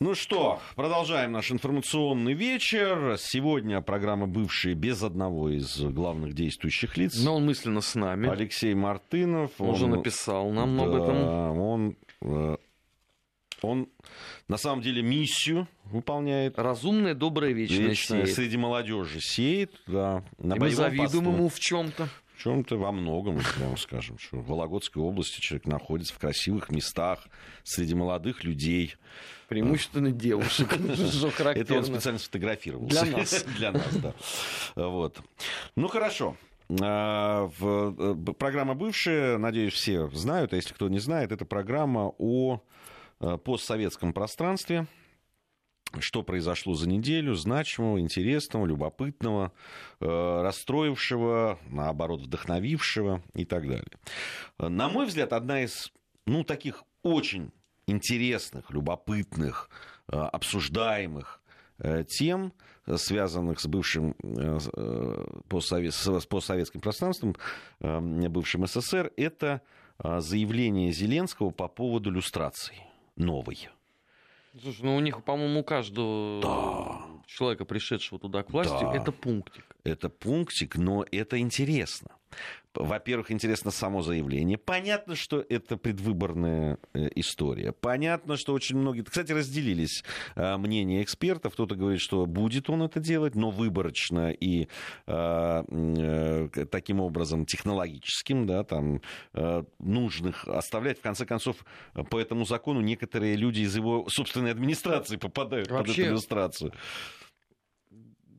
Ну что, продолжаем наш информационный вечер. Сегодня программа «Бывшие» без одного из главных действующих лиц. Но он мысленно с нами. Алексей Мартынов. Он, он уже написал нам да, об этом. Он, э, он на самом деле миссию выполняет. Разумная, добрая, вечная, вечная сеет. Среди молодежи сеет, да. На И мы завидуем посту. ему в чем-то. Чем-то во многом, прямо скажем, что в Вологодской области человек находится в красивых местах среди молодых людей. Преимущественно девушек. Это он специально сфотографировал. Для нас. Для нас, да. Вот. Ну, хорошо. А, э, программа бывшая, надеюсь, все знают, а если кто не знает, это программа о э, постсоветском пространстве, что произошло за неделю, значимого, интересного, любопытного, э, расстроившего, наоборот, вдохновившего и так далее. На мой взгляд, одна из, ну, таких очень интересных, любопытных, э, обсуждаемых э, тем, связанных с бывшим постсовет, с постсоветским пространством, бывшим СССР, это заявление Зеленского по поводу люстрации новой. Слушай, ну у них, по-моему, у каждого да. человека, пришедшего туда к власти, да. это пунктик. Это пунктик, но это интересно. Во-первых, интересно само заявление. Понятно, что это предвыборная э, история. Понятно, что очень многие... Кстати, разделились э, мнения экспертов. Кто-то говорит, что будет он это делать, но выборочно и э, таким образом технологическим, да, там, нужных оставлять. В конце концов, по этому закону некоторые люди из его собственной администрации попадают Вообще... под эту иллюстрацию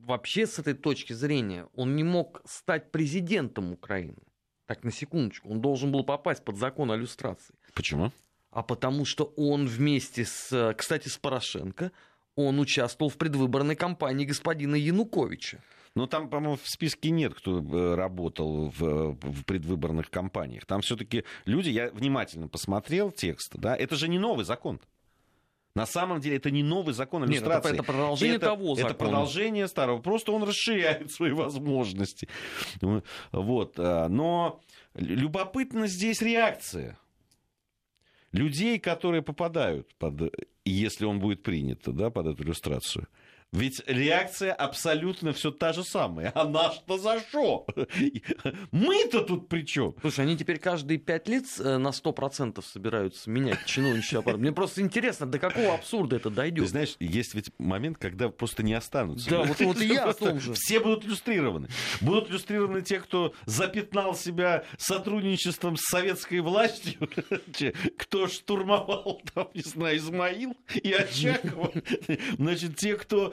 вообще с этой точки зрения он не мог стать президентом Украины. Так, на секундочку. Он должен был попасть под закон о люстрации. Почему? А потому что он вместе с, кстати, с Порошенко, он участвовал в предвыборной кампании господина Януковича. Но там, по-моему, в списке нет, кто э, работал в, в предвыборных кампаниях. Там все-таки люди, я внимательно посмотрел текст, да, это же не новый закон. На самом деле это не новый закон иллюстрации. Нет, это, это продолжение это, того закона. Это продолжение старого. Просто он расширяет свои возможности. Вот. А, но любопытна здесь реакция людей, которые попадают под, если он будет принят, да, под эту иллюстрацию. Ведь реакция абсолютно все та же самая. А наш-то за что? Мы-то тут при чем? Слушай, они теперь каждые пять лет э, на сто процентов собираются менять чиновничий аппарат. Мне просто интересно, до какого абсурда это дойдет. Ты знаешь, есть ведь момент, когда просто не останутся. Да, вот, вот и я о том же. Все будут иллюстрированы. Будут иллюстрированы те, кто запятнал себя сотрудничеством с советской властью, кто штурмовал, там, не знаю, Измаил и Очакова. Значит, те, кто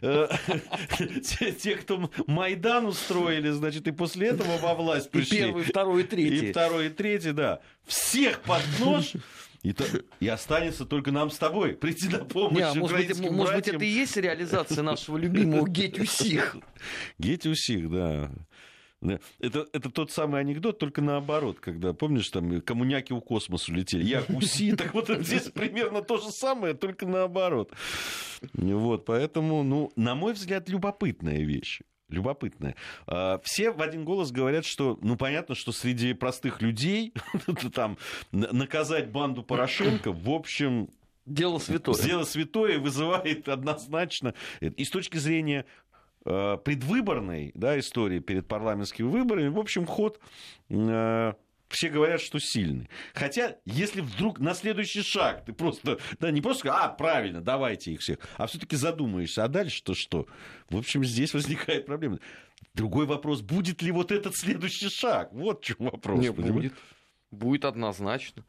те, кто Майдан устроили, значит, и после этого во власть пришли. И первый, второй, и третий. И второй, и третий, да. Всех под нож. И, то, и останется только нам с тобой прийти на помощь Не, а может, быть, может быть, это и есть реализация нашего любимого Гетюсих. Гетюсих, да. Это, это тот самый анекдот, только наоборот, когда, помнишь, там коммуняки у космоса улетели, я гуси, так вот здесь примерно то же самое, только наоборот. Вот, поэтому, ну, на мой взгляд, любопытная вещь. Любопытная. А, все в один голос говорят, что, ну, понятно, что среди простых людей там наказать банду Порошенко, в общем, Дело святое. Дело святое вызывает однозначно. И с точки зрения Э, предвыборной да, истории перед парламентскими выборами, в общем, ход э, все говорят, что сильный. Хотя, если вдруг на следующий шаг ты просто, да, не просто а, правильно, давайте их всех, а все-таки задумаешься, а дальше-то что? В общем, здесь возникает проблема. Другой вопрос, будет ли вот этот следующий шаг? Вот в чем вопрос. Не, будет. Будет однозначно.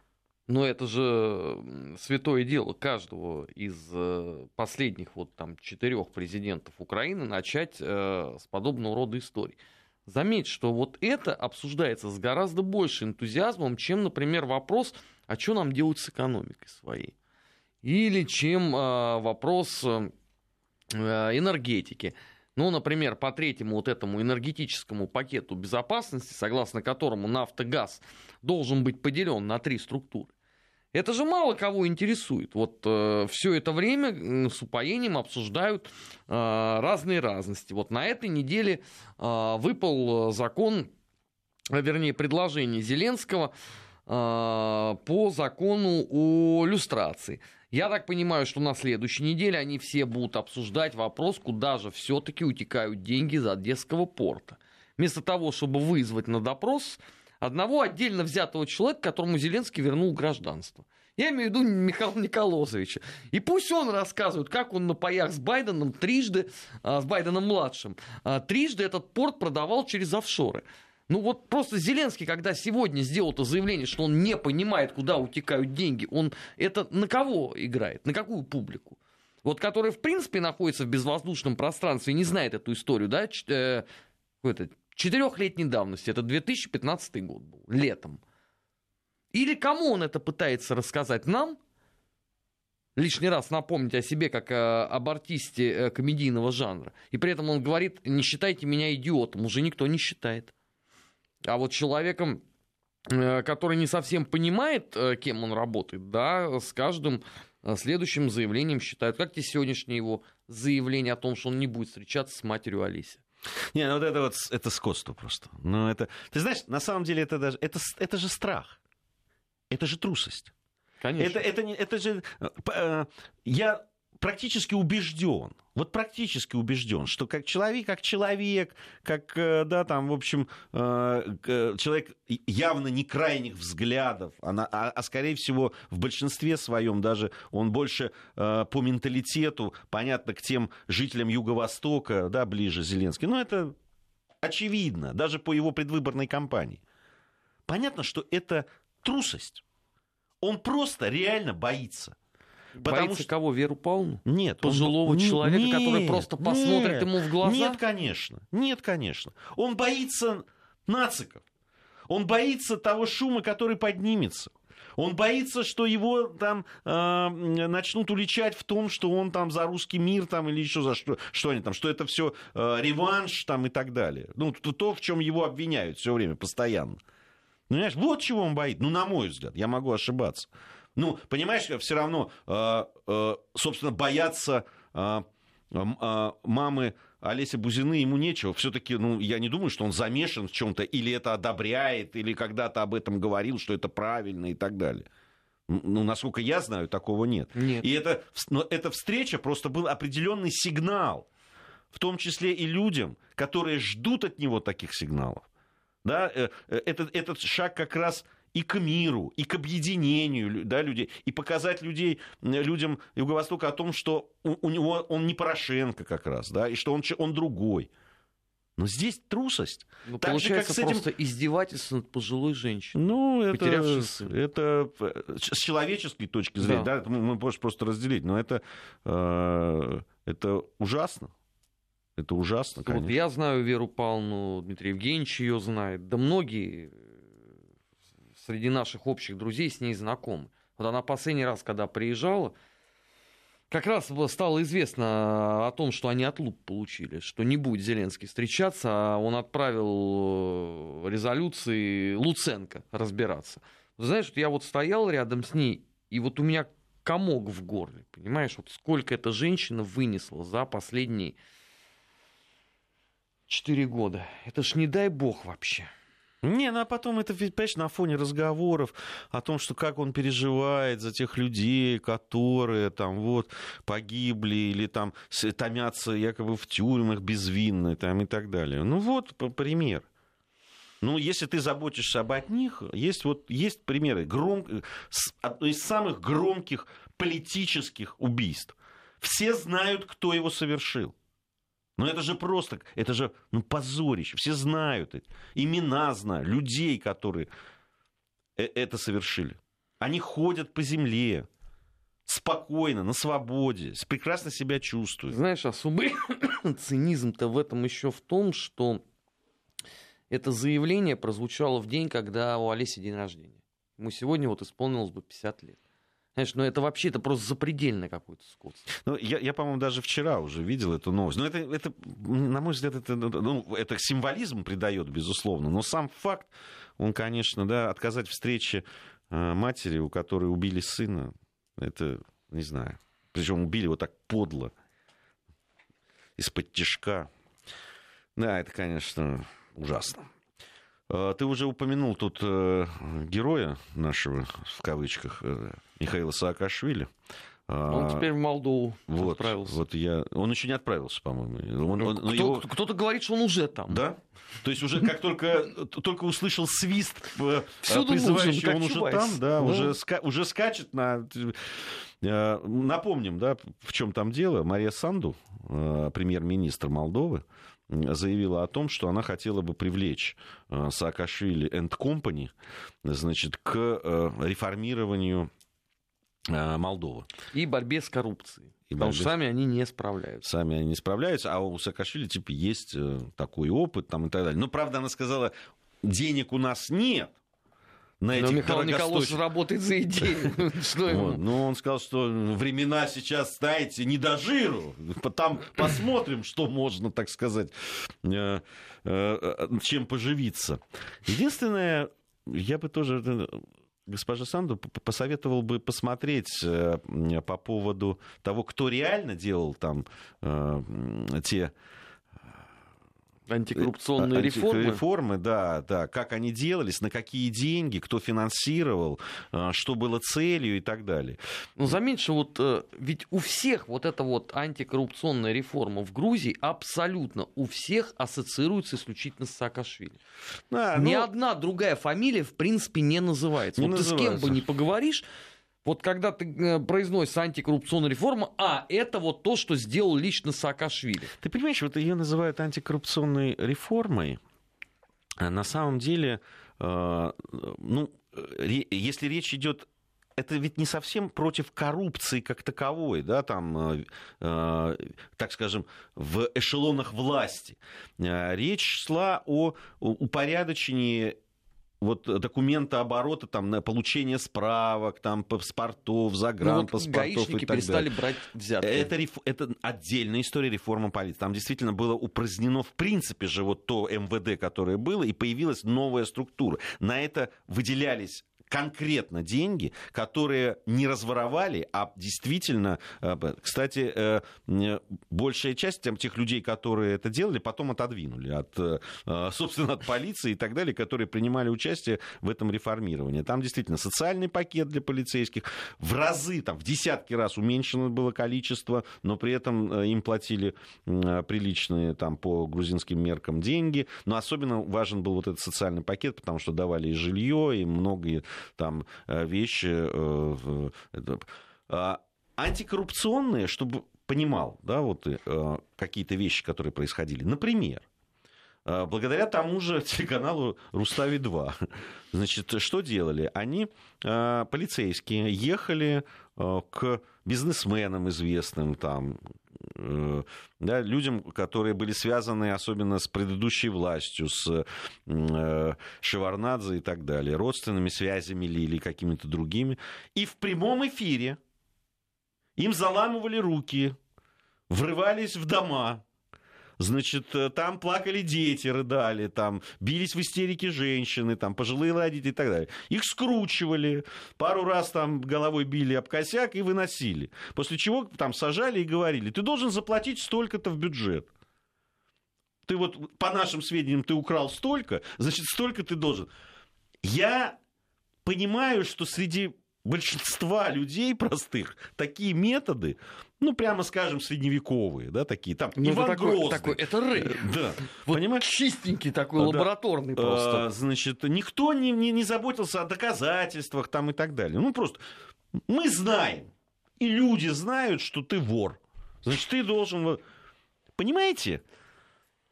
Но это же святое дело каждого из э, последних вот там четырех президентов Украины начать э, с подобного рода историй. Заметь, что вот это обсуждается с гораздо большим энтузиазмом, чем, например, вопрос, а что нам делать с экономикой своей? Или чем э, вопрос энергетики. Ну, например, по третьему вот этому энергетическому пакету безопасности, согласно которому нафтогаз должен быть поделен на три структуры. Это же мало кого интересует. Вот э, все это время с упоением обсуждают э, разные разности. Вот на этой неделе э, выпал закон, а, вернее, предложение Зеленского э, по закону о люстрации. Я так понимаю, что на следующей неделе они все будут обсуждать вопрос, куда же все-таки утекают деньги из Одесского порта. Вместо того, чтобы вызвать на допрос одного отдельно взятого человека, которому Зеленский вернул гражданство. Я имею в виду Михаила Николозовича. И пусть он рассказывает, как он на паях с Байденом трижды, а, с Байденом-младшим, а, трижды этот порт продавал через офшоры. Ну вот просто Зеленский, когда сегодня сделал это заявление, что он не понимает, куда утекают деньги, он это на кого играет, на какую публику? Вот который, в принципе, находится в безвоздушном пространстве и не знает эту историю, да, э, какой-то четырехлетней давности, это 2015 год был, летом. Или кому он это пытается рассказать? Нам? Лишний раз напомнить о себе как о, об артисте э, комедийного жанра. И при этом он говорит, не считайте меня идиотом. Уже никто не считает. А вот человеком, э, который не совсем понимает, э, кем он работает, да, с каждым э, следующим заявлением считают. Как тебе сегодняшнее его заявление о том, что он не будет встречаться с матерью Алиси? Не, ну вот это вот это скотство просто. Ну это, ты знаешь, на самом деле это даже это это же страх, это же трусость. Конечно. Это это не это же я практически убежден, вот практически убежден, что как человек, как человек, как, э, да, там, в общем, э, человек явно не крайних взглядов, а, а, скорее всего, в большинстве своем даже он больше э, по менталитету, понятно, к тем жителям Юго-Востока, да, ближе Зеленский. Но это очевидно, даже по его предвыборной кампании. Понятно, что это трусость. Он просто реально боится. Потому Боится что... кого? Веру Павловну? Нет. Пожилого он... человека, нет, который просто посмотрит нет, ему в глаза? Нет, конечно. Нет, конечно. Он боится нациков. Он боится того шума, который поднимется. Он боится, что его там э, начнут уличать в том, что он там за русский мир там или еще за что, что они там, что это все э, реванш там и так далее. Ну, то, то, в чем его обвиняют все время, постоянно. Ну, понимаешь, вот чего он боится. Ну, на мой взгляд, я могу ошибаться. Ну, понимаешь, все равно, э, э, собственно, бояться э, мамы Олеся Бузины ему нечего. Все-таки, ну, я не думаю, что он замешан в чем-то, или это одобряет, или когда-то об этом говорил, что это правильно и так далее. Ну, насколько я знаю, такого нет. нет. И это, но эта встреча просто был определенный сигнал, в том числе и людям, которые ждут от него таких сигналов. Да, этот, этот шаг как раз и к миру, и к объединению да, людей, и показать людей, людям Юго-Востока о том, что у, у него он не Порошенко как раз, да, и что он, он другой. Но здесь трусость. Ну, так получается же, как с этим... просто издевательство над пожилой женщиной. Ну, это, это с человеческой точки зрения, да, да мы можем просто разделить, но это, э, это ужасно. Это ужасно, конечно. Вот я знаю Веру Павловну, Дмитрий Евгеньевич ее знает, да многие среди наших общих друзей с ней знакомы. Вот она последний раз, когда приезжала, как раз стало известно о том, что они отлуп получили, что не будет Зеленский встречаться, а он отправил э, резолюции Луценко разбираться. Знаешь, я вот стоял рядом с ней, и вот у меня комок в горле, понимаешь, вот сколько эта женщина вынесла за последние четыре года. Это ж не дай бог вообще. Не, ну а потом это, понимаешь, на фоне разговоров о том, что как он переживает за тех людей, которые там вот погибли или там томятся якобы в тюрьмах безвинно там, и так далее. Ну вот пример. Ну, если ты заботишься об одних, есть вот есть примеры гром... одно из самых громких политических убийств. Все знают, кто его совершил. Но это же просто, это же ну, позорище. Все знают это. Имена знают, людей, которые э, это совершили. Они ходят по земле, спокойно, на свободе, прекрасно себя чувствуют. Знаешь, особый цинизм-то в этом еще в том, что это заявление прозвучало в день, когда у Олеси день рождения. Ему сегодня вот исполнилось бы 50 лет. Знаешь, ну это вообще это просто запредельное какое-то скотство. Ну, я, я по-моему, даже вчера уже видел эту новость. Но это, это на мой взгляд, это, ну, ну, это символизм придает, безусловно. Но сам факт, он, конечно, да, отказать встрече э, матери, у которой убили сына, это, не знаю. Причем убили вот так подло, из-под тяжка. Да, это, конечно, ужасно. Э, ты уже упомянул тут э, героя нашего, в кавычках, Михаила Саакашвили. Он теперь в Молдову вот, отправился. Вот я... Он еще не отправился, по-моему. Он, Ну, он- кто- его- Кто-то говорит, что он уже там. Да? То есть уже как только, только услышал свист э, Всюду призывающий, он уже там, да, Да. Уже, ска- уже скачет на... Э, Напомним, да, в чем там дело. Мария Санду, э, премьер-министр Молдовы, заявила о том, что она хотела бы привлечь э, Саакашвили and Company, значит, к э, реформированию э, Молдовы. И борьбе с коррупцией. И Потому борьбе что сами они не справляются. сами они не справляются, а у Саакашвили типа есть э, такой опыт там и так далее. Но правда она сказала, денег у нас нет на Но этих Михаил Николаевич дорогостоящих- работает за идею. Что Вот. ему? Ну, он сказал, что времена сейчас, знаете, не до жиру. Там посмотрим, что можно, так сказать, э, э, чем поживиться. Единственное, я бы тоже э, госпоже Санду посоветовал бы посмотреть э, по поводу того, кто реально делал там э, те Антикоррупционные а- реформы. Реформы, да, да. Как они делались, на какие деньги, кто финансировал, э, что было целью и так далее. Ну, заметьте, вот э, ведь у всех вот эта вот антикоррупционная реформа в Грузии абсолютно у всех ассоциируется исключительно с Саакашвили. Да, Ни ну, одна другая фамилия, в принципе, не называется. Не вот ты с кем называется. бы ни поговоришь, вот когда ты э, произносишь антикоррупционная реформа, а, это вот то, что сделал лично Саакашвили. Ты понимаешь, вот ее называют антикоррупционной реформой. А на самом деле, э, ну, ре- если речь идет это ведь не совсем против коррупции как таковой, да, там, э, э, так скажем, в эшелонах власти. Э, Речь шла о упорядочении вот документа оборота, там, на получение справок, там, паспортов, Ну, вот загранпаспортов и так далее. перестали брать взятки. Это, это отдельная история реформы полиции. Там действительно было упразднено в принципе же вот то МВД, которое было, и появилась новая структура. На это выделялись конкретно деньги, которые не разворовали, а действительно, э, кстати, э, м, большая часть тех людей, которые это делали, потом отодвинули от, э, э, собственно, от полиции и так далее, которые принимали участие в этом реформировании. Там действительно социальный пакет для полицейских в разы, там, в десятки раз уменьшено было количество, но при этом э, им платили э, приличные там по грузинским меркам деньги. Но особенно важен был вот этот социальный пакет, потому что давали и жилье, и многие там э, вещи. э. А, Антикоррупционные, чтобы понимал, да, вот э, какие-то вещи, которые происходили. Например, благодаря тому же телеканалу Рустави-2, значит, что делали? Они, полицейские, ехали к бизнесменам известным, там, да, людям, которые были связаны особенно с предыдущей властью, с э, Шеварнадзе и так далее, родственными связями ли, или какими-то другими. И в прямом эфире им заламывали руки, врывались в дома, Значит, э, там плакали дети, рыдали, там бились в истерике женщины, там пожилые родители и так далее. Их скручивали, пару раз там головой били об косяк и выносили. После чего там сажали и говорили, ты должен заплатить столько-то в бюджет. Ты вот, по нашим сведениям, ты украл столько, значит, столько ты должен. Я понимаю, что среди большинства людей простых такие методы, ну, прямо скажем, средневековые, да, такие, там, Ну, это Иван такой- Грозный. такой- это рейд. Э, Да, Вот понимаешь? чистенький такой, Да. лабораторный просто. А, Значит, никто не, не, не заботился о доказательствах там и так далее. Ну, просто мы знаем, и люди знают, что ты вор. Значит, ты должен... Понимаете?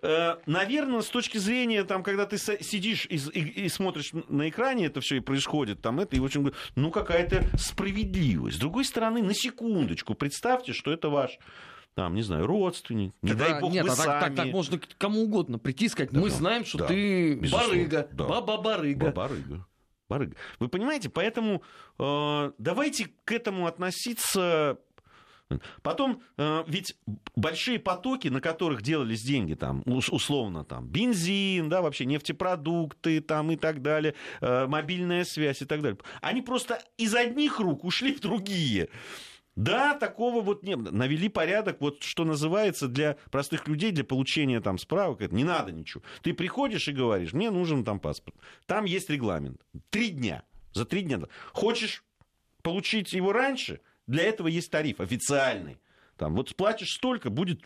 Э, Наверное, с точки зрения, там, когда ты сидишь и, и- и смотришь на экране, это все и происходит, там это, и очень, говорю, ну, какая-то справедливость. С другой стороны, на секундочку, представьте, что это ваш, там, не знаю, родственник, не Тогда- дай бог нет, вы а так, сами. так, так можно кому угодно прийти и сказать, мы Да, знаем, что да, ты безусловно, барыга, да. баба-барыга. Барыга. Барыга. Вы понимаете, поэтому э, давайте к этому относиться. Потом, э, ведь большие потоки, на которых делались деньги, там, ус- условно, там, бензин, да, вообще нефтепродукты, там, и так далее, э, мобильная связь и так далее, они просто из одних рук ушли в другие. Да, такого вот не было. Навели порядок, вот что называется, для простых людей, для получения там справок, это не надо ничего. Ты приходишь и говоришь, мне нужен там паспорт. Там есть регламент. Три дня. За три дня. Хочешь получить его раньше, Для этого есть тариф официальный. Там, вот платишь столько, будет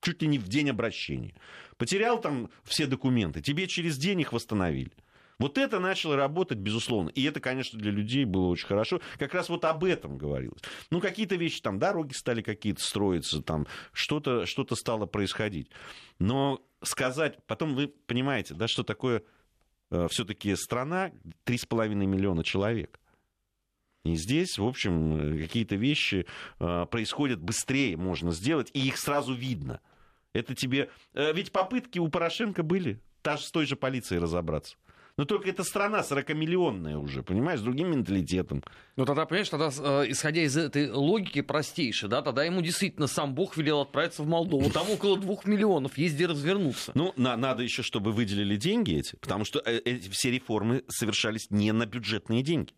чуть ли не в день обращения. Потерял там все документы, тебе через день их восстановили. Вот это начало работать, безусловно. И это, конечно, для людей было очень хорошо. Как раз вот об этом говорилось. Ну, какие-то вещи, там, дороги стали какие-то строиться, там, что-то что стало происходить. Но сказать, потом вы понимаете, да, что такое э, все-таки страна 3,5 миллиона человек. И здесь, в общем, какие-то вещи э, происходят быстрее, можно сделать, и их сразу видно. Это тебе... Э, ведь попытки у Порошенко были, та же с той же полицией разобраться. Но только эта страна 40-миллионная уже, понимаешь, с другим менталитетом. Ну тогда, понимаешь, тогда, э, исходя из этой логики простейшей, да, тогда ему действительно сам Бог велел отправиться в Молдову. Там около двух миллионов, есть где развернуться. Ну, на, надо еще, чтобы выделили деньги эти, потому что э, эти все реформы совершались не на бюджетные деньги.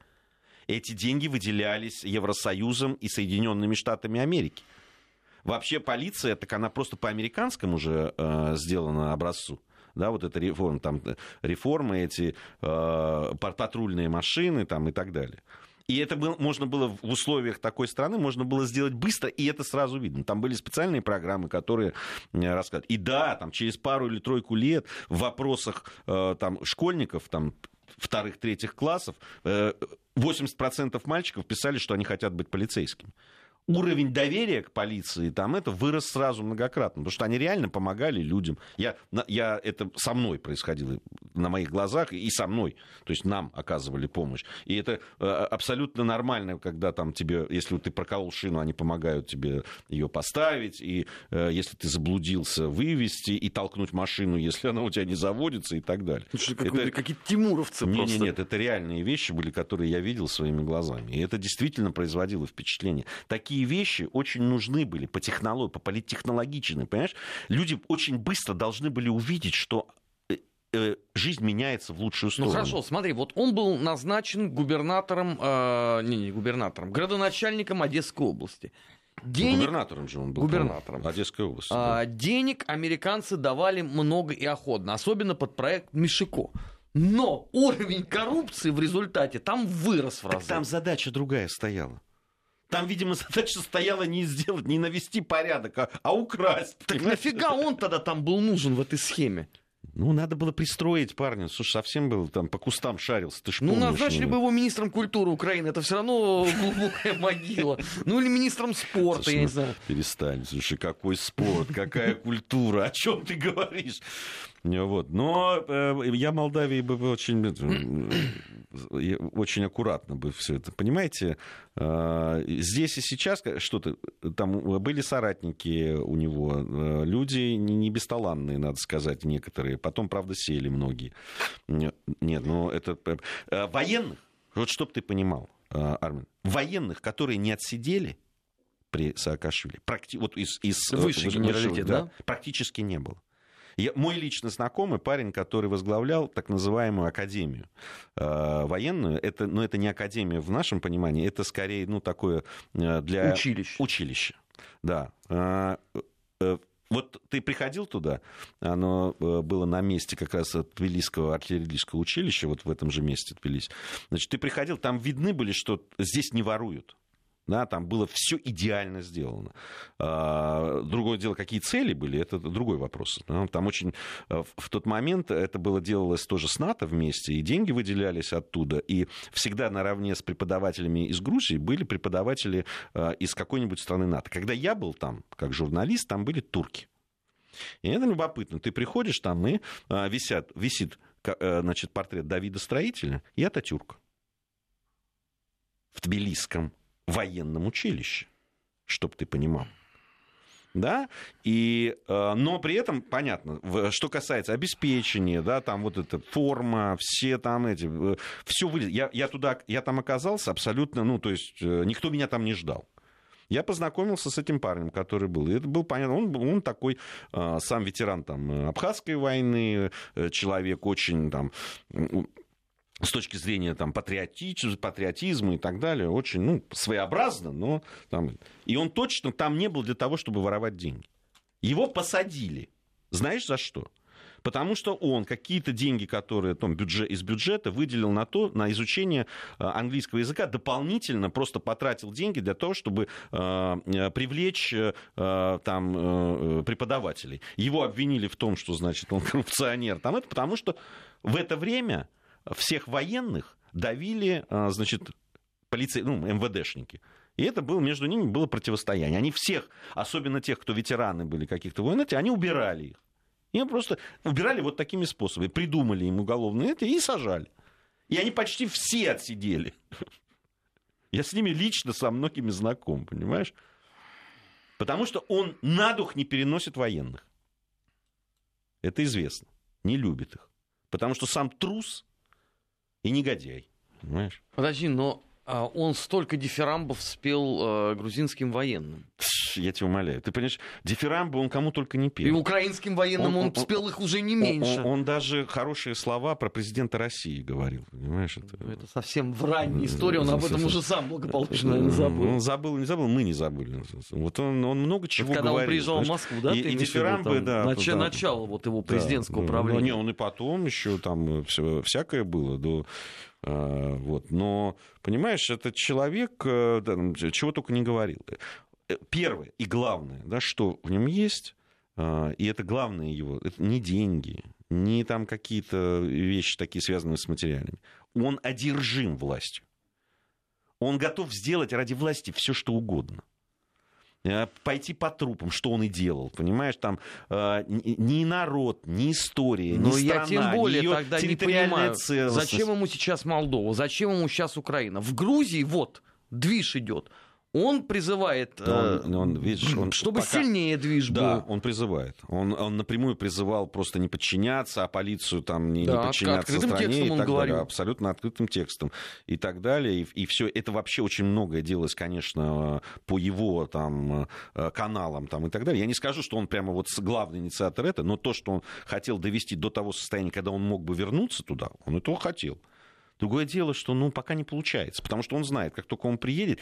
Эти деньги выделялись Евросоюзом и Соединенными Штатами Америки. Вообще полиция, так она просто по американскому уже э, сделана образцу да, вот эта реформа, там реформы эти, э, патрульные машины там и так далее. И это было, можно было в условиях такой страны, можно было сделать быстро, и это сразу видно. Там были специальные программы, которые э, рассказывают. И да, там через пару или тройку лет в вопросах э, там, школьников, там, вторых, третьих классов, 80% э, мальчиков писали, что они хотят быть полицейскими уровень доверия к полиции там это вырос сразу многократно, потому что они реально помогали людям. Я, я, это со мной происходило на моих глазах и со мной, то есть нам оказывали помощь. И это э, абсолютно нормально, когда там тебе, если ты проколол шину, они помогают тебе ее поставить, и э, если ты заблудился, вывести и толкнуть машину, если она у тебя не заводится и так далее. Это... Какие-то тимуровцы не, просто. Нет, нет, это реальные вещи были, которые я видел своими глазами. И это действительно производило впечатление. Такие такие вещи очень нужны были по технологии, по политтехнологичной, понимаешь? Люди очень быстро должны были увидеть, что э, э, жизнь меняется в лучшую ну, сторону. Ну хорошо, смотри, вот он был назначен губернатором, э, не, не губернатором, градоначальником Одесской области. Денег... Губернатором же он был. Губернатором. Одесской области. А, да. Денег американцы давали много и охотно, особенно под проект Мишико. Но уровень коррупции в результате там вырос в разы. Так там задача другая стояла. Там, видимо, задача стояла не сделать, не навести порядок, а, а украсть. Так понимаешь? нафига он тогда там был нужен в этой схеме? Ну, надо было пристроить парня. Слушай, совсем был там по кустам шарился. Ты ж ну, помнишь, назначили бы его министром культуры Украины. Это все равно глубокая могила. Ну, или министром спорта, я не знаю. Перестань. Слушай, какой спорт, какая культура. О чем ты говоришь? Вот. Но э, я Молдавии бы очень, э, очень аккуратно бы все это. Понимаете, э, здесь и сейчас что-то, там были соратники у него, э, люди не бесталанные, надо сказать, некоторые. Потом, правда, сели многие. Нет, но это... Э, военных, вот чтоб ты понимал, э, Армин, военных, которые не отсидели, при Саакашвили, практи... вот из, из Выше генералитет, да, да? практически не было. Я, мой лично знакомый, парень, который возглавлял так называемую академию э, военную, это, но ну, это не академия в нашем понимании, это скорее ну, такое э, для... Училище. Училище, да. Э, э, вот ты приходил туда, оно э, было на месте как раз Тбилисского артиллерийского училища, вот в этом же месте Тбилиси. Значит, ты приходил, там видны были, что здесь не воруют. Да, там было все идеально сделано. А, другое дело, какие цели были, это другой вопрос. Там очень э, в тот момент это было делалось тоже с НАТО вместе, и деньги выделялись оттуда, и всегда наравне с преподавателями из Грузии были преподаватели э, из какой-нибудь страны НАТО. Когда я был там, как журналист, там были турки. И это любопытно. Ты приходишь там, и э, висят, висит значит, портрет Давида Строителя и Ататюрка в Тбилисском военном училище, чтобы ты понимал. Да, и, э, но при этом, понятно, что касается обеспечения, да, там вот эта форма, все там эти, э, все вылез. Я, я туда, я там оказался абсолютно, ну, то есть, э, никто меня там не ждал. Я познакомился с этим парнем, который был. И это был понятно. Он, он такой сам ветеран там, Абхазской войны, человек очень там с точки зрения там, патриотизма, патриотизма и так далее, очень ну, своеобразно, но там... И он точно там не был для того, чтобы воровать деньги. Его посадили. Знаешь, за что? Потому что он какие-то деньги, которые там, бюджет, из бюджета выделил на то, на изучение э, английского языка, дополнительно просто потратил деньги для того, чтобы э, э привлечь э, там, э, преподавателей. Его обвинили в том, что, значит, он коррупционер. Там это потому, что в это время всех военных давили, э, значит, полиции, ну, МВДшники. И это было, между ними было противостояние. Они всех, особенно тех, кто ветераны были каких-то войн, они убирали их. Им просто убирали вот такими способами. Придумали им уголовные это и сажали. И они почти все отсидели. Я с ними лично со многими знаком, понимаешь? Потому что он на дух не переносит военных. Это известно. Не любит их. Потому что сам трус и негодяй. Понимаешь? Подожди, но он столько дифирамбов спел э, грузинским военным. Я тебя умоляю. Ты понимаешь, дифирамбы он кому только не пел. И украинским военным он, он, он спел их уже не меньше. Он, он, он даже хорошие слова про президента России говорил. Понимаешь? Это, ну, это совсем в ранней истории. Он об этом уже сам благополучно, наверное, забыл. Он забыл, не забыл, мы не забыли. Вот он, он много чего это когда говорил. он приезжал в Москву, да? И, и дифирамбы, да. Нач... Да. Начало вот его президентского да. правления. Ну, не, он и потом еще там все, всякое было. До а, вот. Но, понимаешь, этот человек э, да, чего только не говорил. Э, первое и главное, да, что в нем есть, а, и это главное его, это не деньги, не там какие-то вещи такие связанные с материальными. Он одержим властью. Он готов сделать ради власти все, что угодно. Э, пойти по трупам, что он и делал, понимаешь, там э, ни народ, ни история, Но ни страна, я тем более ни тогда не понимаю, зачем ему сейчас Молдова, зачем ему сейчас Украина. В Грузии вот движ идет он призывает, он, он, видишь, он чтобы пока... сильнее движ был. Да, он призывает. Он, он напрямую призывал просто не подчиняться, а полицию там не, да, не подчиняться открытым стране. Текстом и он так говорил. далее. Абсолютно открытым текстом и так далее. И, и все это вообще очень многое делалось, конечно, по его там э, каналам там и так далее. Я не скажу, что он прямо вот главный инициатор это, но то, что он хотел довести до того состояния, когда он мог бы вернуться туда, он этого хотел. Другое дело, что ну, пока не получается, потому что он знает, как только он приедет,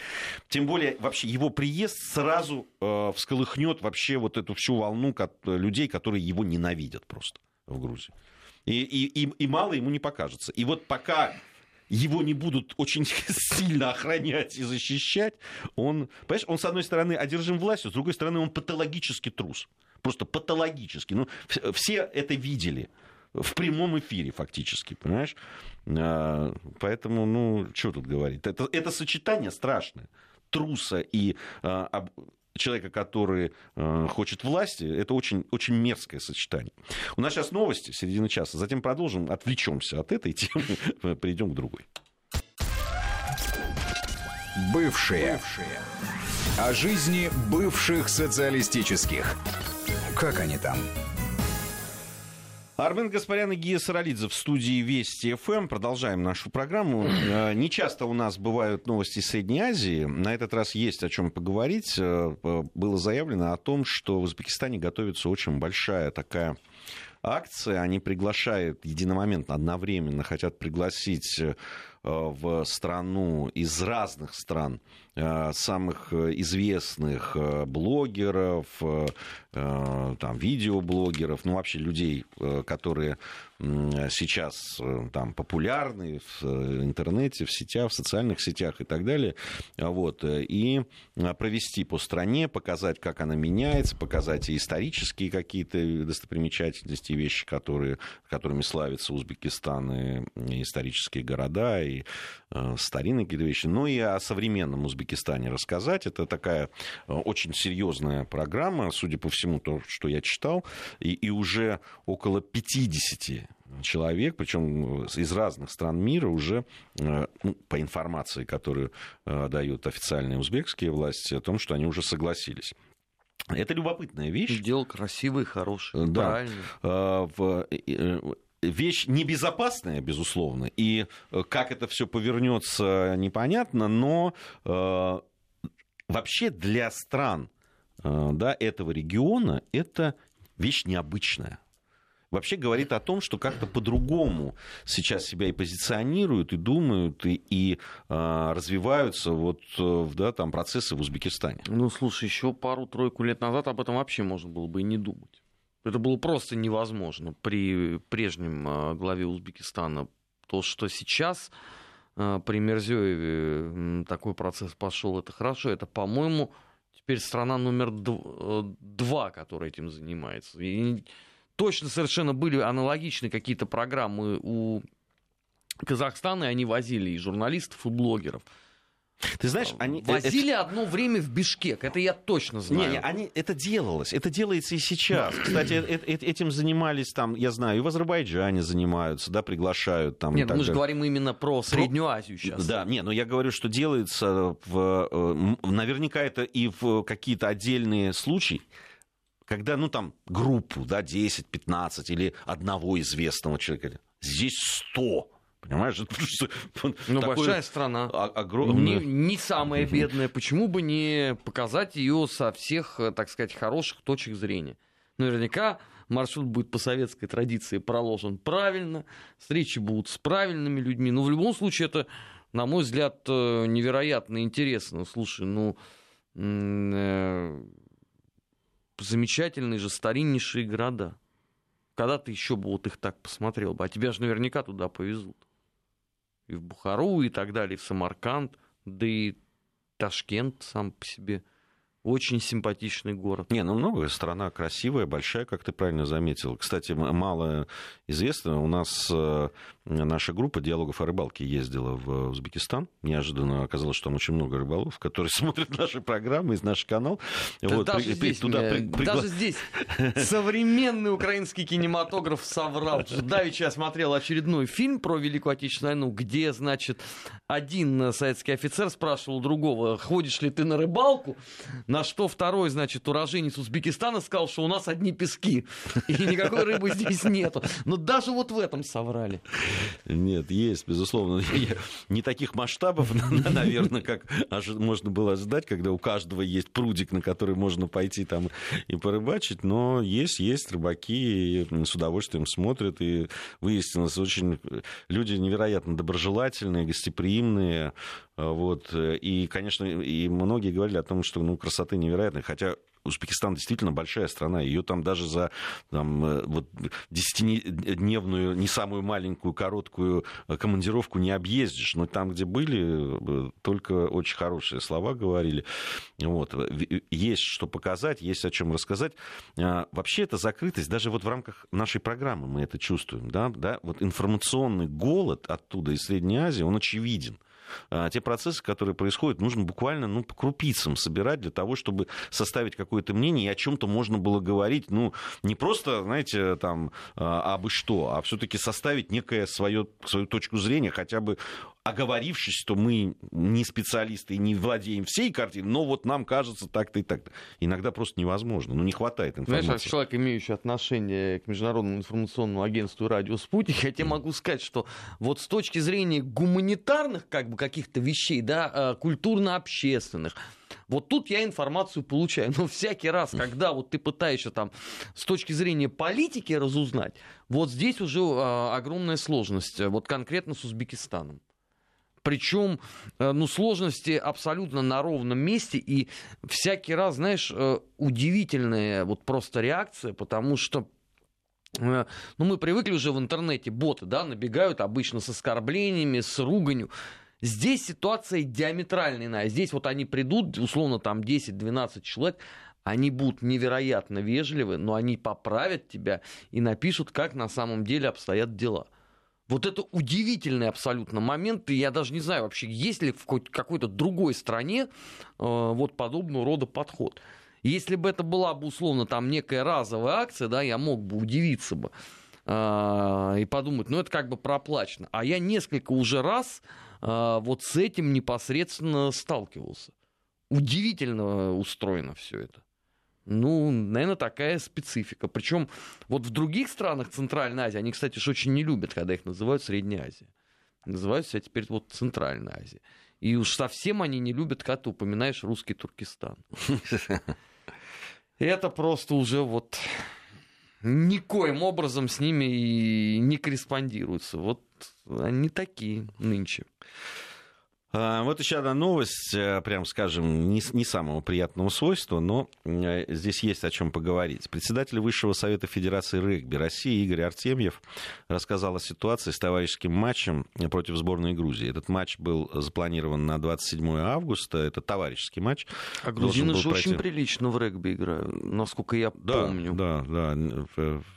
тем более вообще его приезд сразу э, всколыхнет вообще вот эту всю волну людей, которые его ненавидят просто в Грузии. И, и, и, и мало ему не покажется. И вот пока его не будут очень сильно охранять и защищать, он, понимаешь, он, с одной стороны, одержим властью, с другой стороны, он патологический трус. Просто патологически. Ну, все это видели в прямом эфире фактически, понимаешь? А, поэтому, ну, что тут говорить? Это, это сочетание страшное. Труса и а, человека, который э, хочет власти, это очень, очень мерзкое сочетание. У нас сейчас новости, середина часа, затем продолжим, отвлечемся от этой темы, перейдем к другой. Бывшие. Бывшие. О жизни бывших социалистических. Как они там? Армен Гаспарян и Гия Саралидзе в студии Вести ФМ. Продолжаем нашу программу. Э, не часто у нас бывают новости Средней Азии. На этот раз есть о чем поговорить. Э, было заявлено о том, что в Узбекистане готовится очень большая такая акция. Они приглашают единомоментно, одновременно хотят пригласить э, в страну из разных стран самых известных блогеров, там, видеоблогеров, ну, вообще людей, которые сейчас э, там популярны в э, интернете, в сетях, в социальных сетях и так далее. Вот. Э, и провести по стране, показать, как она меняется, показать и исторические какие-то достопримечательности, вещи, которые, которыми славится Узбекистан, и, исторические города, и э, старинные какие-то вещи. Ну и о современном Узбекистане рассказать. Это такая очень серьезная программа, судя по всему, то, что я читал, и, и уже около 50 человек, причем из разных стран мира уже, э, ну, по информации, которую э, дают официальные узбекские власти, о том, что они уже согласились. Это любопытная вещь. Дело красивое, хорошее, да. правильное. Вещь небезопасная, безусловно, и как это все повернется, непонятно, но вообще для стран да, этого региона это вещь необычная вообще говорит о том, что как-то по-другому сейчас себя и позиционируют, и думают, и, и а, развиваются вот, э, да, там, процессы в Узбекистане. Ну, слушай, еще пару-тройку лет назад об этом вообще можно было бы и не думать. Это было просто невозможно при прежнем э, главе Узбекистана. То, что сейчас э, при Мерзёеве такой процесс пошел, это хорошо. Это, по-моему, теперь страна номер два, которая этим занимается. И точно совершенно были аналогичны какие-то программы у Казахстана, и они возили и журналистов, и блогеров. Ты знаешь, они... Э, возили это... одно время в Бишкек, это я точно знаю. Не, не, они... это делалось, это делается и сейчас. Кстати, э, э, этим занимались там, я знаю, и в Азербайджане занимаются, да, приглашают там. Нет, мы же говорим именно про Среднюю Азию сейчас. Да, не, но я говорю, что делается в... Наверняка это и в какие-то отдельные случаи, когда, ну, там, группу, да, 10, 15 или одного известного человека. Здесь 100 Понимаешь? Ну, большая страна. Огромная. Не, не самая бедная. Почему бы не показать ее со всех, так сказать, хороших точек зрения? Наверняка маршрут будет по советской традиции проложен правильно, встречи будут с правильными людьми. Но в любом случае это, на мой взгляд, э, невероятно интересно. Слушай, ну, э, замечательные же стариннейшие города. Когда ты еще бы вот их так посмотрел бы? А тебя же наверняка туда повезут и в Бухару, и так далее, и в Самарканд, да и Ташкент сам по себе – очень симпатичный город. Не, ну много, страна красивая, большая, как ты правильно заметил. Кстати, мало известно, у нас э, наша группа диалогов о рыбалке ездила в Узбекистан. Неожиданно оказалось, что там очень много рыболов, которые смотрят наши программы из нашего канала. Да вот, даже, при, здесь, туда, при, пригла... даже здесь современный украинский кинематограф соврал. Давеча я смотрел очередной фильм про Великую Отечественную войну, где, значит, один советский офицер спрашивал другого, ходишь ли ты на рыбалку? На что второй, значит, уроженец Узбекистана сказал, что у нас одни пески, и никакой рыбы здесь нету. Но даже вот в этом соврали. Нет, есть, безусловно. Не таких масштабов, наверное, как можно было ожидать, когда у каждого есть прудик, на который можно пойти там и порыбачить, но есть, есть рыбаки, с удовольствием смотрят, и выяснилось, очень люди невероятно доброжелательные, гостеприимные, вот. И, конечно, и многие говорили о том, что ну, красоты невероятной, хотя Узбекистан действительно большая страна. Ее там даже за там, э, вот, десятидневную, не самую маленькую, короткую э, командировку не объездишь. Но там, где были, э, только очень хорошие слова говорили. Вот. Есть что показать, есть о чем рассказать. А, вообще эта закрытость, даже вот в рамках нашей программы мы это чувствуем. Да? Да? Вот информационный голод оттуда, из Средней Азии, он очевиден. А, те процессы, которые происходят, нужно буквально ну, по крупицам собирать для того, чтобы составить какое-то мнение, и о чем-то можно было говорить, ну, не просто, знаете, там, а, абы что, а все-таки составить некое свое, свою точку зрения, хотя бы оговорившись, что мы не специалисты и не владеем всей картиной, но вот нам кажется так-то и так-то. Иногда просто невозможно, ну не хватает информации. Знаешь, как человек, имеющий отношение к Международному информационному агентству «Радио Спутник», я тебе могу сказать, что вот с точки зрения гуманитарных как бы каких-то вещей, да, э, культурно-общественных, вот тут я информацию получаю. Но всякий раз, когда вот ты пытаешься там с точки зрения политики разузнать, вот здесь уже а, огромная сложность. Вот конкретно с Узбекистаном. Причем, э, ну, сложности абсолютно на ровном месте. И всякий раз, знаешь, э, удивительная вот просто реакция, потому что э, ну, мы привыкли уже в интернете, боты, да, набегают обычно с оскорблениями, с руганью. Здесь ситуация диаметральная иная. Здесь вот они придут, условно, там 10-12 человек, они будут невероятно вежливы, но они поправят тебя и напишут, как на самом деле обстоят дела. Вот это удивительный абсолютно момент, и я даже не знаю вообще, есть ли в какой-то другой стране э, вот подобного рода подход. Если бы это была бы условно там некая разовая акция, да, я мог бы удивиться бы э, и подумать, ну это как бы проплачено. А я несколько уже раз э, вот с этим непосредственно сталкивался. Удивительно устроено все это. Ну, наверное, такая специфика. Причем вот в других странах Центральной Азии, они, кстати, же очень не любят, когда их называют Средняя Азия. Называют себя теперь вот Центральная Азия. И уж совсем они не любят, когда ты упоминаешь русский Туркестан. Это просто уже вот никоим образом с ними и не корреспондируются. Вот они такие нынче. А, вот еще одна новость, э, прям скажем, не, не самого приятного свойства, но э, здесь есть о чем поговорить. Председатель Высшего Совета Федерации регби России Игорь Артемьев рассказал о ситуации с товарищеским матчем против сборной Грузии. Этот матч был запланирован на 27 августа, это товарищеский матч. А грузины же пройти... очень прилично в регби играют, насколько я да, помню. Да, да,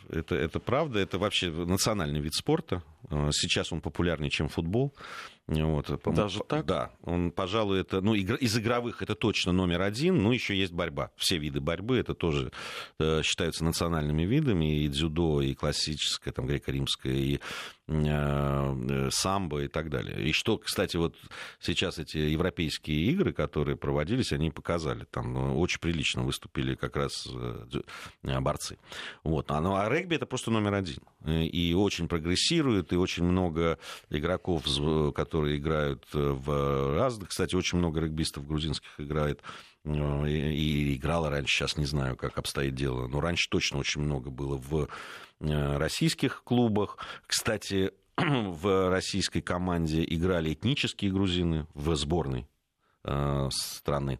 это, это правда, это вообще национальный вид спорта. Сейчас он популярнее, чем футбол. Вот, Даже так? Да. Он, пожалуй, это, ну, из игровых это точно номер один, ну, еще есть борьба. Все виды борьбы, это тоже э, считаются национальными видами, и дзюдо, и классическое, там, греко-римское, и э, самбо и так далее. И что, кстати, вот сейчас эти европейские игры, которые проводились, они показали, там ну, очень прилично выступили как раз э, борцы. Вот. А, ну, а регби это просто номер один. И очень прогрессирует, и очень много игроков, которые играют э, в разных. Кстати, очень много регбистов грузинских играет э, и играла раньше, сейчас не знаю, как обстоит дело, но раньше точно очень много было в э, российских клубах. Кстати, в российской команде играли этнические грузины в сборной страны.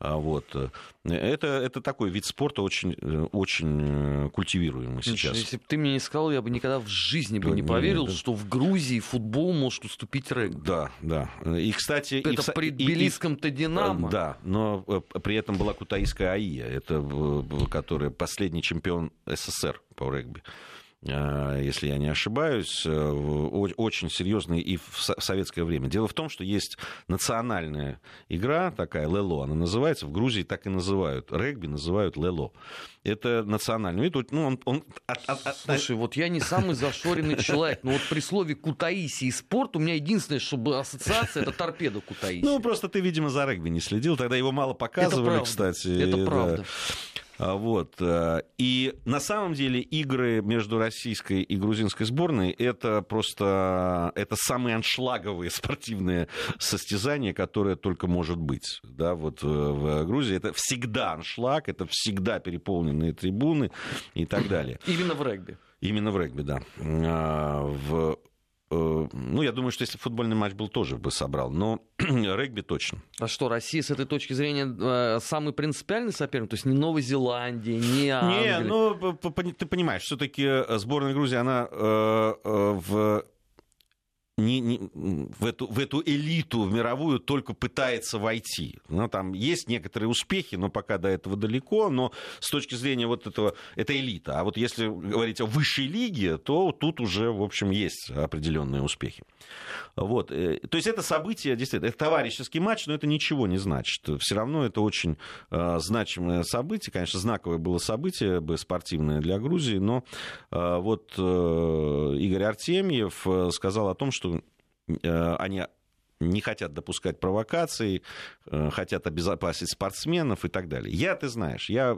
А вот. Э, это, это такой вид спорта очень, э, очень э, культивируемый сейчас. Если бы ты мне не сказал, я бы никогда в жизни бы не поверил, не, что в Грузии футбол может уступить регби. Да, да. И, кстати... Это и, при Тбилисском-то «Динамо». Да, но при этом была кутаиская АИЯ, это, которая последний чемпион СССР по регби. Э, если я не ошибаюсь, э, очень серьезный и в советское время. Дело в том, что есть национальная игра, такая лело, она называется, в Грузии так и называют, регби называют лело. Это национальный вид. Ну, он, он, от, от, от... Слушай, вот я не самый зашоренный человек, но вот при слове Кутаиси и спорт у меня единственное, чтобы ассоциация, это торпеда Кутаиси. Ну, просто ты, видимо, за регби не следил, тогда его мало показывали, это кстати. Это правда. А, вот. Э, и на самом деле игры между российской и грузинской сборной это просто это самые аншлаговые спортивные состязания, которые только может быть. Да, вот в Грузии это всегда аншлаг, это всегда переполненные трибуны и так далее. Именно в регби. Именно в регби, да. А, в Э, ну, я думаю, что если футбольный матч был, тоже бы собрал. Но регби точно. А что, Россия с этой точки зрения э, самый принципиальный соперник? То есть не Новая Зеландия, не Англия? Не, ну, ты понимаешь, все-таки сборная Грузии, она э, в не, не, в, эту, в эту элиту в мировую только пытается войти. Ну, там есть некоторые успехи, но пока до этого далеко. Но с точки зрения вот этого, это элита. А вот если говорить о высшей лиге, то тут уже, в общем, есть определенные успехи. Вот. Э, то есть это событие, действительно, это товарищеский матч, но это ничего не значит. Все равно это очень э, значимое событие. Конечно, знаковое было событие, бы спортивное для Грузии, но э, вот э, Игорь Артемьев э, сказал о том, что э, они не хотят допускать провокаций, э, хотят обезопасить спортсменов и так далее. Я, ты знаешь, я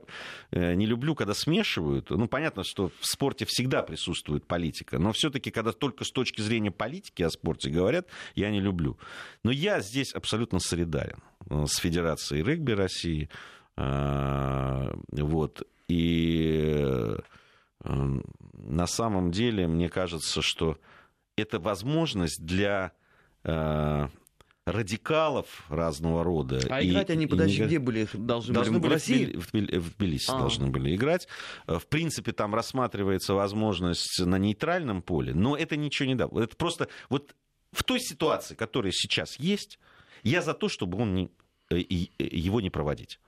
э, не люблю, когда смешивают. Ну, понятно, что в спорте всегда присутствует политика, но все-таки, когда только с точки зрения политики о спорте говорят, я не люблю. Но я здесь абсолютно солидарен с Федерацией регби России. Вот. И на самом деле, мне кажется, что это возможность для Э, радикалов разного рода. А и, играть они, подожди, и... где были? Должны, должны были в России? В, в Тбилиси а. должны были играть. Э, в принципе, там рассматривается возможность на нейтральном поле, но это ничего не дало. Это просто вот в той ситуации, которая сейчас есть, я за то, чтобы он не, э, его не проводить.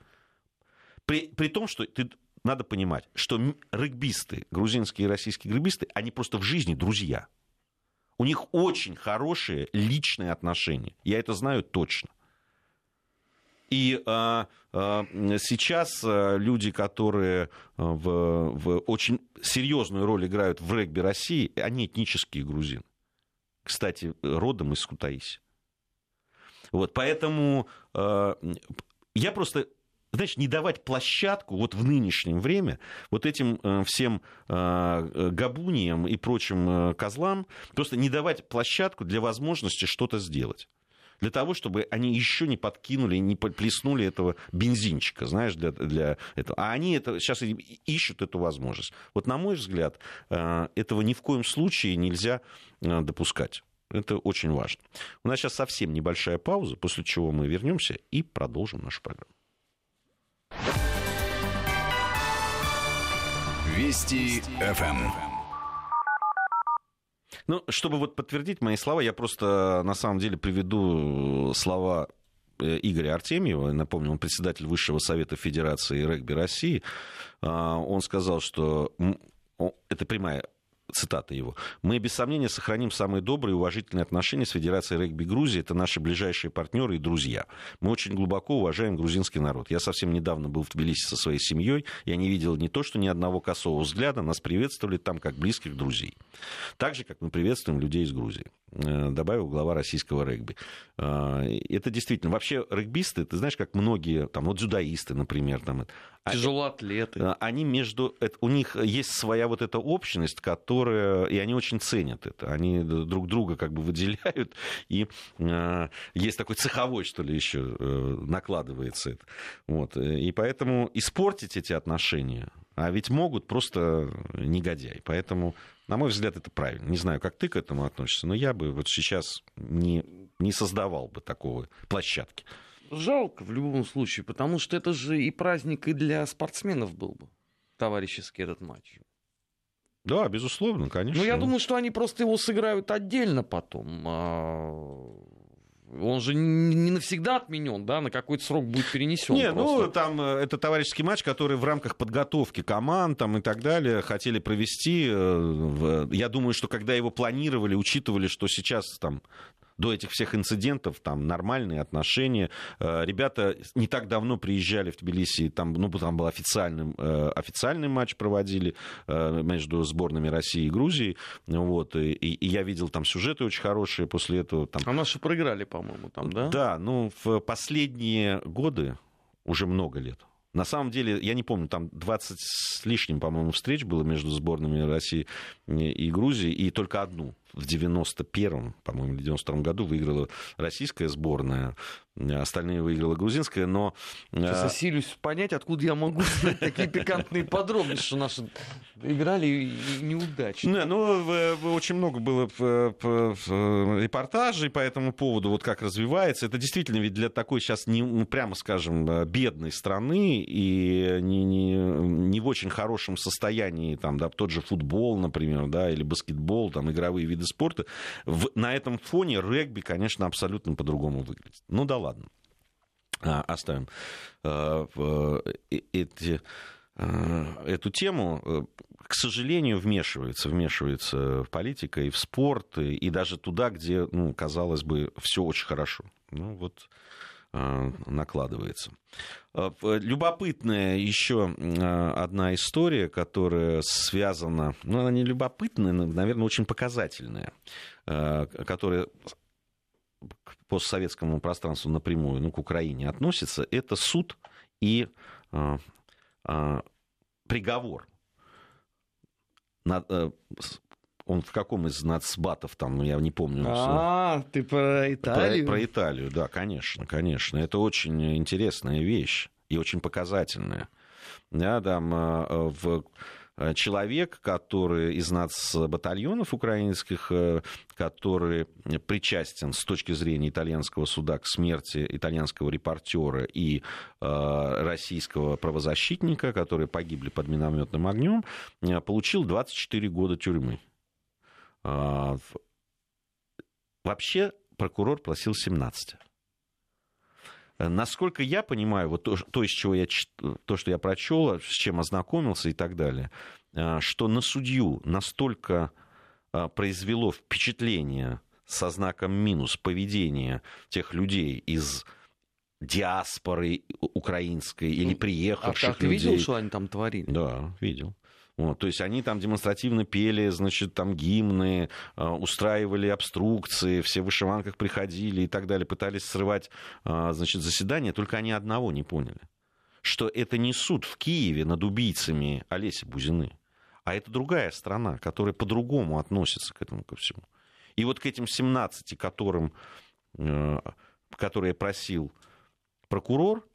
При, при том, что ты, надо понимать, что регбисты, грузинские и российские регбисты, они просто в жизни друзья. У них очень хорошие личные отношения. Я это знаю точно. И а, а, сейчас а, люди, которые в, в очень серьезную роль играют в регби России, они этнические грузины. Кстати, родом из Кутаиси. Вот, поэтому а, я просто знаешь, не давать площадку вот в нынешнее время вот этим э, всем э, габуниям и прочим э, козлам, просто не давать площадку для возможности что-то сделать для того, чтобы они еще не подкинули, не плеснули этого бензинчика, знаешь, для, для этого. А они это, сейчас ищут эту возможность. Вот, на мой взгляд, этого ни в коем случае нельзя допускать. Это очень важно. У нас сейчас совсем небольшая пауза, после чего мы вернемся и продолжим нашу программу. Вести ФМ. Ну, чтобы вот подтвердить мои слова, я просто на самом деле приведу слова э, Игоря Артемьева, напомню, он председатель Высшего Совета Федерации регби России, а, он сказал, что это прямая цитата его. «Мы, без сомнения, сохраним самые добрые и уважительные отношения с Федерацией регби Грузии. Это наши ближайшие партнеры и друзья. Мы очень глубоко уважаем грузинский народ. Я совсем недавно был в Тбилиси со своей семьей. Я не видел не то, что ни одного косого взгляда. Нас приветствовали там как близких друзей. Так же, как мы приветствуем людей из Грузии», добавил глава российского регби. Э, это действительно... Вообще регбисты, ты знаешь, как многие, там, вот дзюдоисты, например, там, а Тяжелоатлеты. А, они между... У них есть своя вот эта общность, которая... И они очень ценят это. Они друг друга как бы выделяют. И э, есть такой цеховой, что ли, еще э, накладывается это. Вот. И поэтому испортить эти отношения, а ведь могут просто негодяй. Поэтому, на мой взгляд, это правильно. Не знаю, как ты к этому относишься, но я бы вот сейчас не, не создавал бы такого площадки. Жалко в любом случае, потому что это же и праздник и для спортсменов был бы, товарищеский этот матч. Да, безусловно, конечно. Ну, я думаю, что они просто его сыграют отдельно потом. Он же не навсегда отменен, да, на какой-то срок будет перенесен. Не, ну там э, это товарищеский матч, который в рамках подготовки команд там, и так далее хотели провести. Э, я думаю, что когда его планировали, учитывали, что сейчас там до этих всех инцидентов там нормальные отношения. Э, ребята не так давно приезжали в Тбилиси, там, ну, там был официальный, э, официальный матч проводили э, между сборными России и Грузии. Вот, и, и я видел там сюжеты очень хорошие после этого. Там... А наши проиграли, по-моему, там, да? Да, ну, в последние годы, уже много лет, на самом деле, я не помню, там 20 с лишним, по-моему, встреч было между сборными России и Грузии, и только одну в 91-м, по-моему, 92-м году выиграла российская сборная, остальные выиграла грузинская, но... Сейчас я силюсь понять, откуда я могу знать такие пикантные подробности, что наши играли неудачно. Не, ну, очень много было репортажей по этому поводу, вот как развивается. Это действительно ведь для такой сейчас, не, ну, прямо скажем, бедной страны и не, не, не в очень хорошем состоянии, там, да, тот же футбол, например, да, или баскетбол, там, игровые виды виды спорта. В, на этом фоне регби, конечно, абсолютно по-другому выглядит. Ну да ладно. А, оставим а, эти, а, эту тему. К сожалению, вмешивается, вмешивается в политика и в спорт, и, даже туда, где, ну, казалось бы, все очень хорошо. Ну вот накладывается. А, любопытная еще одна история, которая связана, ну, она не любопытная, но, наверное, очень показательная, которая к постсоветскому пространству напрямую, ну, к Украине относится, это суд и приговор он в каком из нацбатов там, ну, я не помню. А, ты про Италию? Про, про Италию, да, конечно, конечно. Это очень интересная вещь и очень показательная. Да, там э, в э, человек, который из нацбатальонов украинских, э, который причастен с точки зрения итальянского суда к смерти итальянского репортера и российского правозащитника, которые погибли под минометным огнем, получил 24 года тюрьмы. А, вообще прокурор просил 17. Насколько я понимаю, вот то, то, из чего я, то, что я прочел, с чем ознакомился и так далее, что на судью настолько произвело впечатление со знаком минус поведение тех людей из диаспоры украинской или приехавших а, а ты людей. видел, что они там творили? Да, видел. Вот, то есть они там демонстративно пели, значит, там гимны, а, устраивали обструкции, все в вышиванках приходили и так далее, пытались срывать, а, значит, заседание, только они одного не поняли, что это не суд в Киеве над убийцами Олеси Бузины, а это другая страна, которая по-другому относится к этому ко всему. И вот к этим 17, которым, а, которые просил прокурор,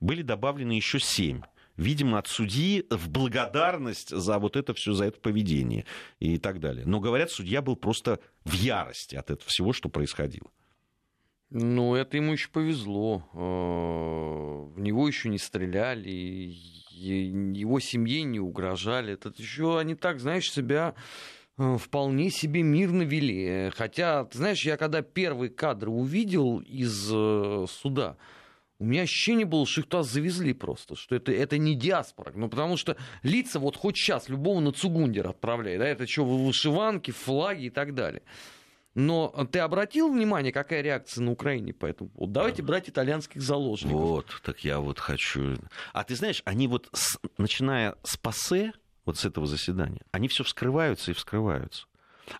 были добавлены еще 7 видимо, от судьи в благодарность за вот это все, за это поведение и так далее. Но, говорят, судья был просто в ярости от этого всего, что происходило. Ну, это ему еще повезло. Э, в него еще не стреляли, его семье не угрожали. Это еще они так, знаешь, себя э, вполне себе мирно вели. Хотя, ты знаешь, я когда первые кадры увидел из э, суда, у меня ощущение было, что их туда завезли просто, что это, это не диаспора. Ну, потому что лица вот хоть сейчас любого на Цугундер отправляет, да, это что, вышиванки, флаги и так далее. Но ты обратил внимание, какая реакция на Украине по этому поводу? Давайте брать итальянских заложников. Вот, так я вот хочу. А ты знаешь, они вот, с, начиная с пассе, вот с этого заседания, они все вскрываются и вскрываются.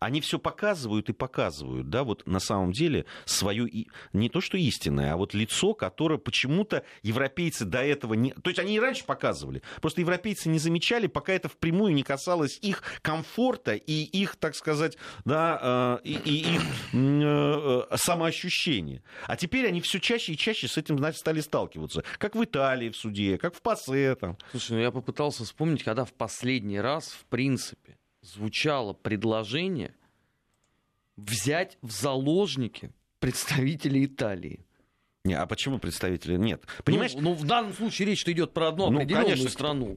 Они все показывают и показывают, да, вот на самом деле свое, не то что истинное, а вот лицо, которое почему-то европейцы до этого не... То есть они и раньше показывали, просто европейцы не замечали, пока это впрямую не касалось их комфорта и их, так сказать, да, э, и, и их э, самоощущения. А теперь они все чаще и чаще с этим, значит, стали сталкиваться. Как в Италии в суде, как в ПАСЕ там. Слушай, ну я попытался вспомнить, когда в последний раз, в принципе, звучало предложение взять в заложники представителей Италии. Не, а почему представители? Нет. Понимаешь? Ну, ну, в данном случае речь идет про одну ну, определенную конечно, страну.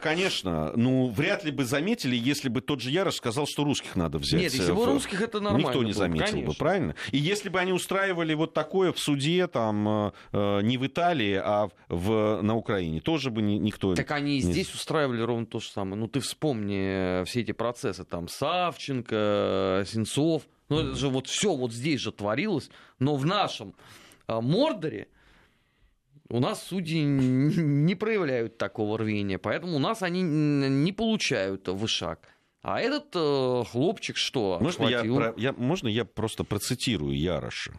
Конечно. Ну, вряд ли бы заметили, если бы тот же Ярош сказал, что русских надо взять. Нет, если бы русских, это нормально. Никто не было, заметил конечно. бы, правильно? И если бы они устраивали вот такое в суде, там, э, не в Италии, а в, на Украине, тоже бы никто... Так они и здесь устраивали ровно то же самое. Ну, ты вспомни э, все эти процессы, там, Савченко, Сенцов. Ну, это же вот все вот здесь же творилось, но в нашем Мордоре у нас судьи не проявляют такого рвения, поэтому у нас они не получают вышаг. А этот э, хлопчик что? Можно я, я, можно я просто процитирую Яроша?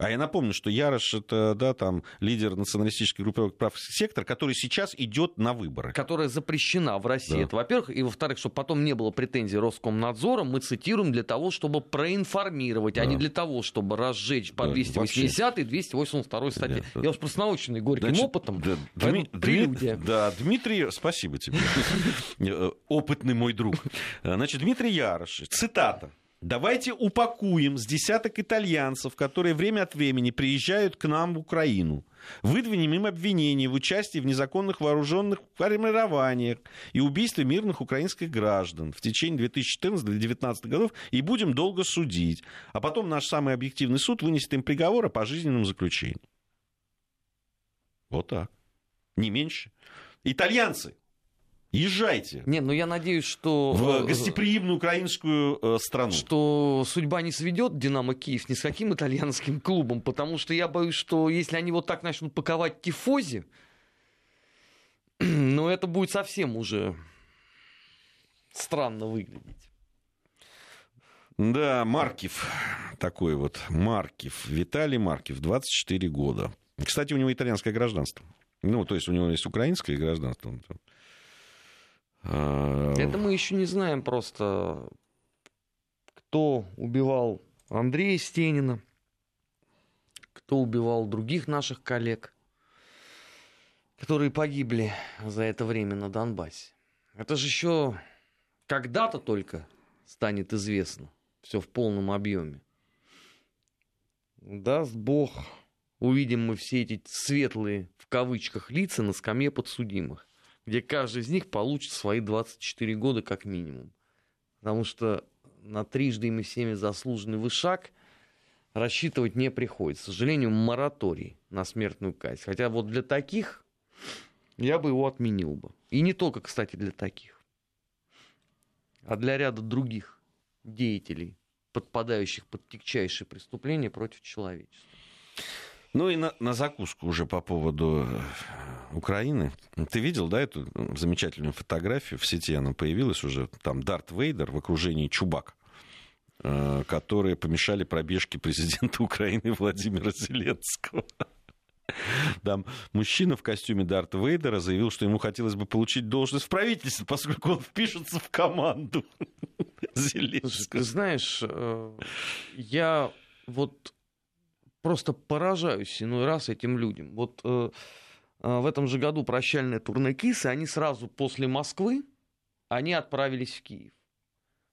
А я напомню, что Ярош это да, там, лидер националистической группы прав сектор, который сейчас идет на выборы. Которая запрещена в России. Да. Это, во-первых. И, во-вторых, чтобы потом не было претензий Роскомнадзора, мы цитируем для того, чтобы проинформировать, да. а не для того, чтобы разжечь по 280 и 282 статье. Да. Я уж просто наученный горьким Значит, опытом. Да, Дми... Дми... да, Дмитрий, спасибо тебе. Э, опытный мой друг. Значит, Дмитрий Ярош, цитата. Давайте упакуем с десяток итальянцев, которые время от времени приезжают к нам в Украину. Выдвинем им обвинения в участии в незаконных вооруженных формированиях и убийстве мирных украинских граждан в течение 2014-2019 годов и будем долго судить. А потом наш самый объективный суд вынесет им приговор о пожизненном заключении. Вот так. Не меньше. Итальянцы Езжайте. Не, ну я надеюсь, что... В э, гостеприимную украинскую э, страну. Что судьба не сведет Динамо Киев ни с каким итальянским клубом, потому что я боюсь, что если они вот так начнут паковать тифози, ну это будет совсем уже странно выглядеть. Да, Маркив, такой вот, Маркив, Виталий Маркив, 24 года. Кстати, у него итальянское гражданство. Ну, то есть у него есть украинское гражданство. А, Это мы еще не знаем просто, кто убивал Андрея Стенина, кто убивал других наших коллег, которые погибли за это время на Донбассе. Это же еще когда-то только станет известно. Все в полном объеме. Даст Бог, увидим мы все эти светлые, в кавычках, лица на скамье подсудимых где каждый из них получит свои 24 года как минимум. Потому что на трижды ими всеми заслуженный вышаг рассчитывать не приходится. К сожалению, мораторий на смертную казнь. Хотя вот для таких я бы его отменил бы. И не только, кстати, для таких, а для ряда других деятелей, подпадающих под тягчайшие преступления против человечества. Ну и на, на закуску уже по поводу э, Украины. Ты видел, да, эту замечательную фотографию? В сети она появилась уже. Там Дарт Вейдер в окружении Чубак э, которые помешали пробежке президента Украины Владимира Зеленского. Там мужчина в костюме Дарта Вейдера заявил, что ему хотелось бы получить должность в правительстве, поскольку он впишется в команду Зеленского. Знаешь, э, я вот просто поражаюсь иной раз этим людям. Вот э, в этом же году прощальное турне КИС, и они сразу после Москвы, они отправились в Киев.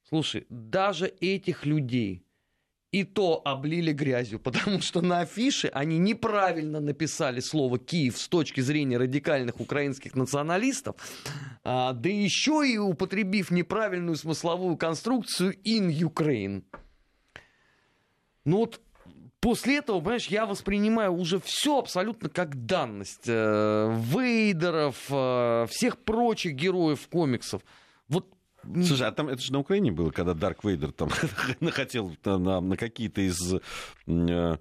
Слушай, даже этих людей и то облили грязью, потому что на афише они неправильно написали слово «Киев» с точки зрения радикальных украинских националистов, а, да еще и употребив неправильную смысловую конструкцию «in Ukraine». Ну вот после этого, понимаешь, я воспринимаю уже все абсолютно как данность. Э, Вейдеров, э, всех прочих героев комиксов. Вот Слушай, а там это же на Украине было, когда Дарк Вейдер там хотел на, на какие-то из Э,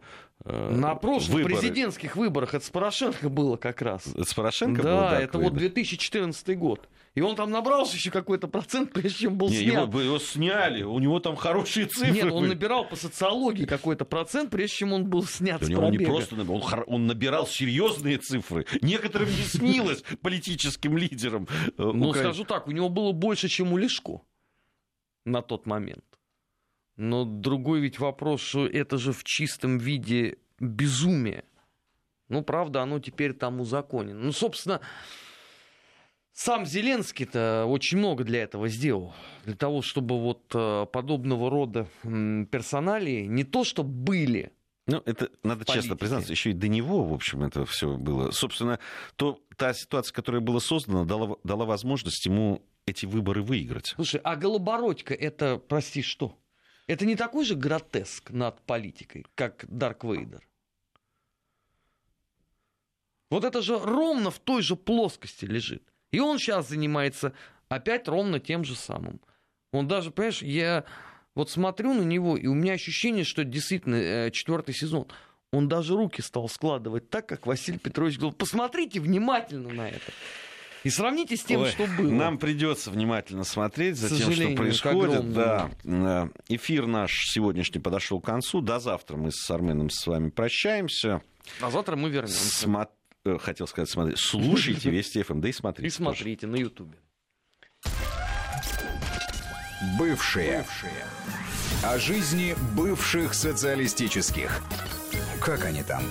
На прошлых выборы. президентских выборах это с Порошенко было как раз. Это с Порошенко да, было? Да, это вот 2014 год. И он там набрался еще какой-то процент, прежде чем был Не, снят. Его, его сняли, у него там хорошие цифры. Нет, он набирал по социологии какой-то процент, прежде чем он был снят у с пробега. не просто он, он набирал серьезные цифры. Некоторым не снилось политическим лидерам. Э, ну, скажу так, у него было больше, чем у Лешко на тот момент. Но другой ведь вопрос, что это же в чистом виде безумие. Ну, правда, оно теперь там узаконено. Ну, собственно, сам Зеленский-то очень много для этого сделал. Для того, чтобы вот э, подобного рода персоналии не то, что были, ну, это надо политики. честно признаться, еще и до него, в общем, это все было. Собственно, то, та ситуация, которая была создана, дала, дала возможность ему эти выборы выиграть. Слушай, а Голобородько это, прости, что? Это не такой же гротеск над политикой, как Дарк Вейдер? Вот это же ровно в той же плоскости лежит. И он сейчас занимается опять ровно тем же самым. Он даже, понимаешь, я вот смотрю на него, и у меня ощущение, что действительно э, четвертый сезон. Он даже руки стал складывать так, как Василий Петрович говорил. Посмотрите внимательно на это. И сравните с тем, Ой, что было. Нам придется внимательно смотреть за тем, что происходит. Да. Эфир наш сегодняшний подошел к концу. До завтра мы с Арменом с вами прощаемся. А завтра мы вернемся. Смо... Э, хотел сказать, смотрите. Слушайте Вести ФМ, да и смотрите. И смотрите тоже. на Ютубе. Бывшие. Бывшие. О жизни бывших социалистических. Как они там?